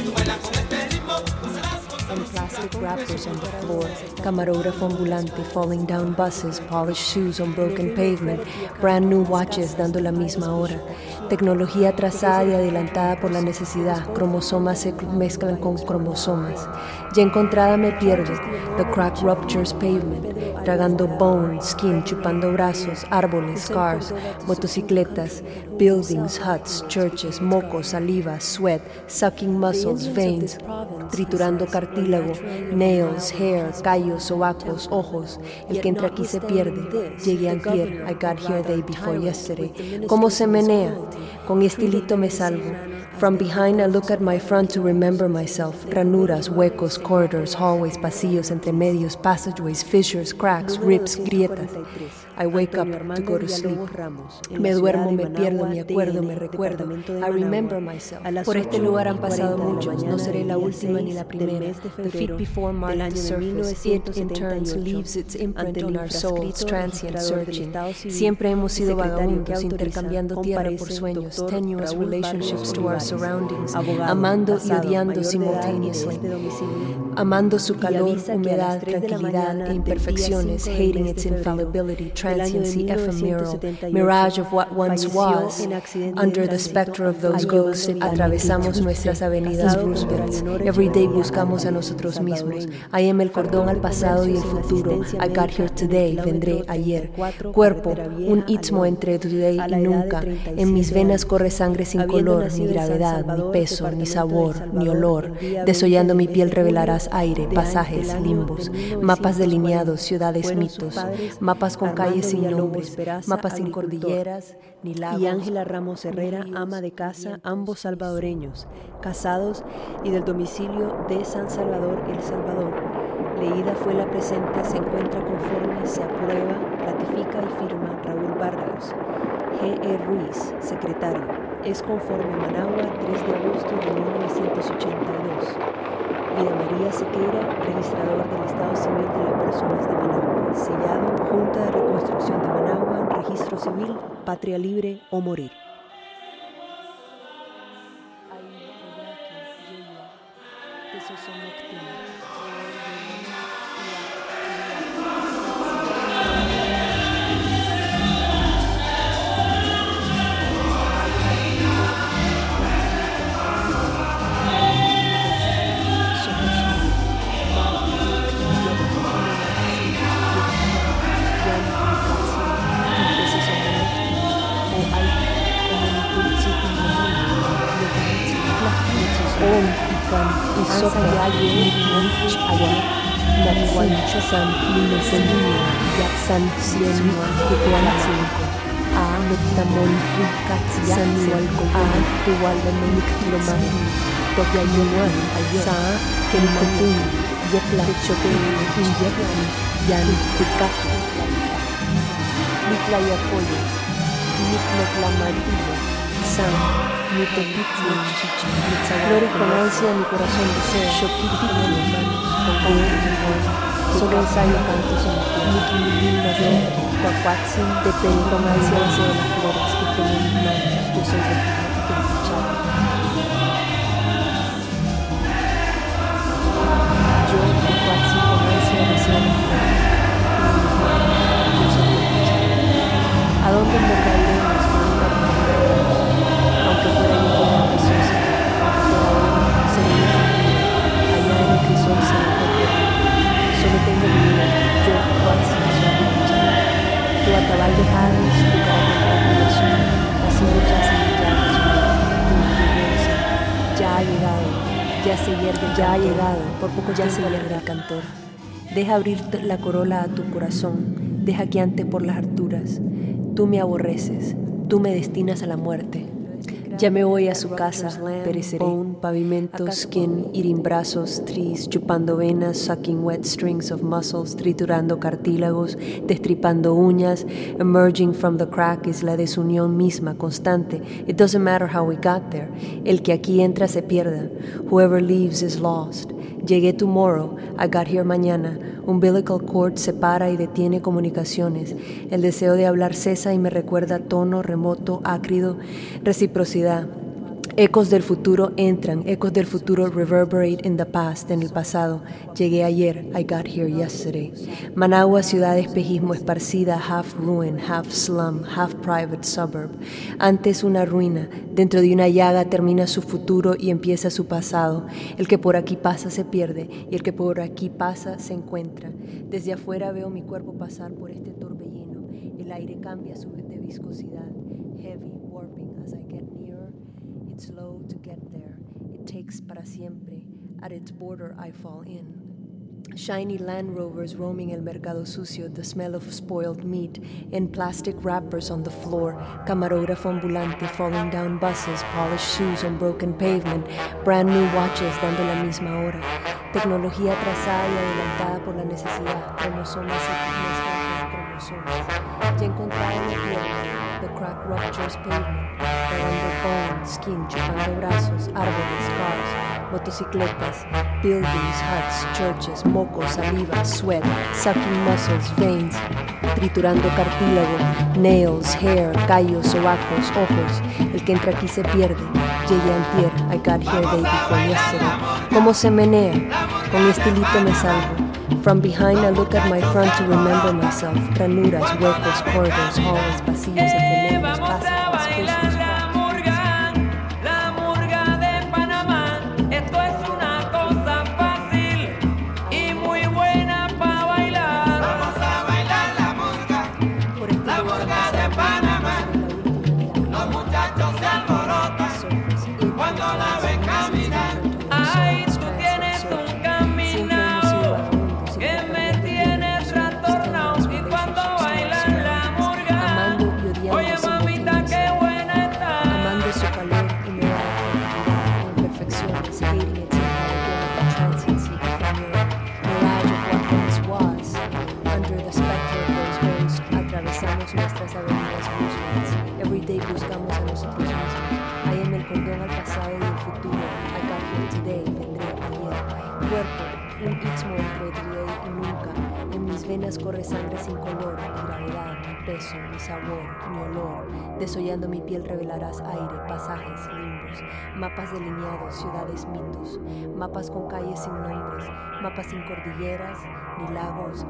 plastic wrappers on the floor, camarógrafo ambulante falling down buses, polished shoes on broken pavement, brand new watches dando la misma hora, tecnología atrasada y adelantada por la necesidad, cromosomas se mezclan con cromosomas. Ya encontrada me pierdo, the crack ruptures pavement, tragando bone, skin, chupando brazos, árboles, cars, motocicletas, buildings, huts, churches, mocos, saliva, sweat, sucking muscles, veins, triturando cartílago, nails, hair, callos, sobacos, ojos. El que entra aquí se pierde. Llegué antier, I got here day before yesterday. ¿Cómo se menea? Con estilito me salgo. From behind I look at my front to remember myself. Ranuras, huecos, corridors, hallways, pasillos, entre medios, passageways, fissures, cracks, rips, grietas. I wake up to go to sleep. Me duermo, me pierdo, me acuerdo, me recuerdo. I remember myself. Por este lugar han pasado muchos. No seré la última ni la primera. The feet before mark the surface. It in turns leaves its imprint on our souls, transient, searching. Siempre hemos sido vagabundos, intercambiando tierra por sueños, tenuous relationships to our surroundings, amando y odiando simultaneously, amando su calor, humedad, tranquilidad e imperfecciones, hating its infallibility, transiency, ephemeral, mirage of what once was. Under the specter of those ghosts, atravesamos nuestras avenidas Roosevelt. Every day buscamos a nosotros mismos. I am el cordón al pasado y el futuro. I got here today, vendré ayer. Cuerpo, un istmo entre today y nunca. En mis venas corre sangre sin color, ni gravedad, ni peso, ni sabor, ni olor. Desollando mi piel revelarás aire, pasajes, limbos, mapas delineados, ciudades, mitos, mapas con calles sin nombres, mapas sin cordilleras, ni lagos. Y Ángela Ramos Herrera, ama de casa, ambos salvadoreños, casados y del domicilio de San Salvador, El Salvador. Leída fue la presente, se encuentra conforme, se aprueba, ratifica y firma Raúl Vargas. G.E. Ruiz, secretario. Es conforme Managua, 3 de agosto de 1982. Vida María Sequeira, registrador del Estado Civil de las Personas de Managua. Sellado, Junta de Reconstrucción de Managua, Registro Civil, Patria Libre o Morir. Chasan Linasan Yaksan Sien Kukuanatsin A Nuktamon Katsan Walko A Tuwalame Niktiloman Tokya Yunuan Sa Kenikotun Yekla Choke Inyeklan Yan San flores con ansia mi corazón desea, shokiti con mis manos, con solo ensayo canto son Niki Milina de Cuacuatzin, de ansia deseo las flores que tengo en mis manos, yo soy de. ¿A dónde en verdad por poco ya se hierve el cantor. Deja abrir la corola a tu corazón, deja que ante por las alturas. Tú me aborreces, tú me destinas a la muerte. Ya me voy a su casa, pereceré. pavimentos, skin, eating brazos, trees, chupando venas, sucking wet strings of muscles, triturando cartílagos, destripando uñas. Emerging from the crack es la desunión misma, constante. It doesn't matter how we got there. El que aquí entra se pierda. Whoever leaves is lost. Llegué tomorrow, I got here mañana. Umbilical cord separa y detiene comunicaciones. El deseo de hablar cesa y me recuerda tono remoto, ácrido, reciprocidad. Ecos del futuro entran, ecos del futuro reverberate in the past, en el pasado. Llegué ayer, I got here yesterday. Managua, ciudad de espejismo esparcida, half ruin, half slum, half private suburb. Antes una ruina, dentro de una llaga termina su futuro y empieza su pasado. El que por aquí pasa se pierde y el que por aquí pasa se encuentra. Desde afuera veo mi cuerpo pasar por este torbellino. El aire cambia su viscosidad, slow to get there. It takes para siempre. At its border I fall in. Shiny Land Rovers roaming el mercado sucio, the smell of spoiled meat, in plastic wrappers on the floor, camarógrafo ambulante falling down buses, polished shoes on broken pavement, brand new watches dando la misma hora, tecnología atrasada y adelantada por la necesidad, cromosomas y cromosomas. Ya encontrado la pierna, the crack ruptures pavement, pegando bone, skin, chupando brazos, árboles, cars, motocicletas, buildings, huts, churches, mocos, saliva, sweat, sucking muscles, veins, triturando cartílago, nails, hair, callos, sobacos, ojos. El que entra aquí se pierde. llegué antier, I got here day before yesterday. Cómo se menea, con estilito me salgo. From behind I look at my front to remember myself. Ranuras, huecos, corridors, halls, pasillos, entremenos, pasajes, un istmo día y nunca. En mis venas corre sangre sin color, ni gravedad, ni peso, ni sabor, ni olor. Desollando mi piel revelarás aire, pasajes, limbos, mapas delineados, ciudades, mitos, mapas con calles sin nombres, mapas sin cordilleras, ni lagos,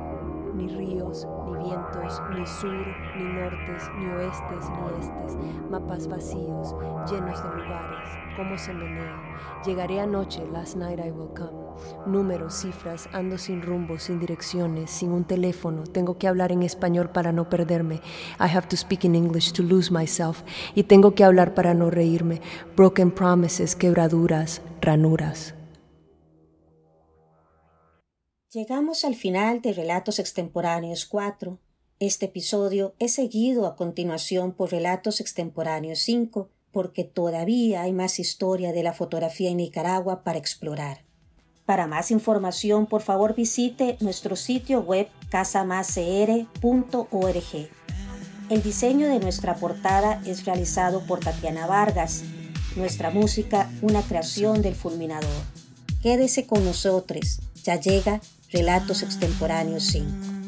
ni ríos, ni vientos, ni sur, ni nortes, ni oestes, ni estes, mapas vacíos, llenos de lugares, cómo se menea. Llegaré anoche, last night I will come. Números, cifras, ando sin rumbo, sin direcciones, sin un teléfono. Tengo que hablar en español para no perderme. I have to speak in English to lose myself. Y tengo que hablar para no reírme. Broken promises, quebraduras, ranuras. Llegamos al final de Relatos Extemporáneos 4. Este episodio es seguido a continuación por Relatos Extemporáneos 5, porque todavía hay más historia de la fotografía en Nicaragua para explorar. Para más información, por favor visite nuestro sitio web casamascr.org. El diseño de nuestra portada es realizado por Tatiana Vargas. Nuestra música, una creación del fulminador. Quédese con nosotros. Ya llega Relatos Extemporáneos 5.